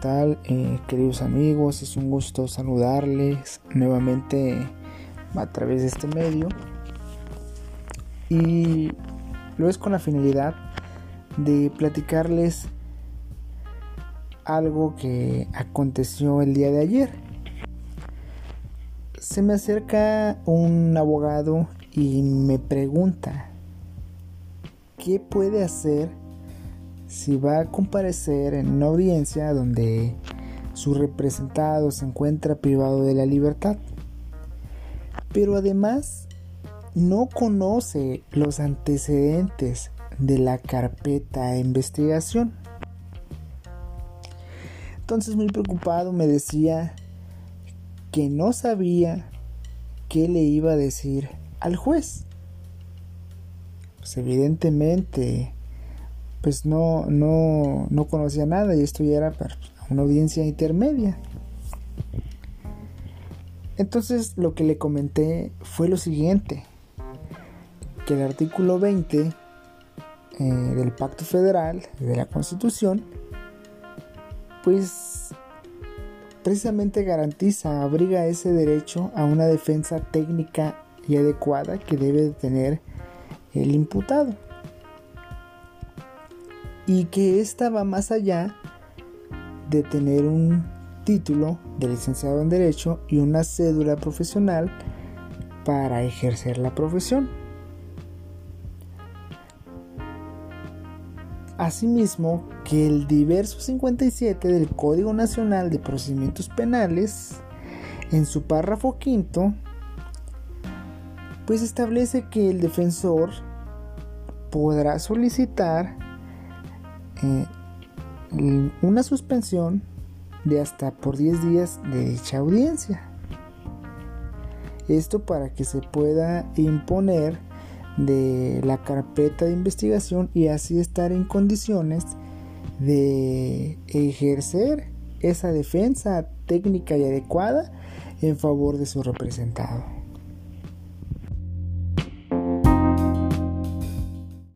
tal, eh, queridos amigos? Es un gusto saludarles nuevamente a través de este medio. Y lo es con la finalidad de platicarles algo que aconteció el día de ayer. Se me acerca un abogado y me pregunta, ¿qué puede hacer si va a comparecer en una audiencia donde su representado se encuentra privado de la libertad? Pero además no conoce los antecedentes de la carpeta de investigación. Entonces muy preocupado me decía que no sabía qué le iba a decir al juez. Pues evidentemente, pues no, no, no conocía nada y esto ya era para una audiencia intermedia. Entonces lo que le comenté fue lo siguiente, que el artículo 20 eh, del Pacto Federal, de la Constitución, pues precisamente garantiza, abriga ese derecho a una defensa técnica y adecuada que debe tener el imputado. Y que esta va más allá de tener un título de licenciado en Derecho y una cédula profesional para ejercer la profesión. Asimismo, que el diverso 57 del Código Nacional de Procedimientos Penales, en su párrafo quinto, pues establece que el defensor podrá solicitar eh, una suspensión de hasta por 10 días de dicha audiencia. Esto para que se pueda imponer de la carpeta de investigación y así estar en condiciones de ejercer esa defensa técnica y adecuada en favor de su representado.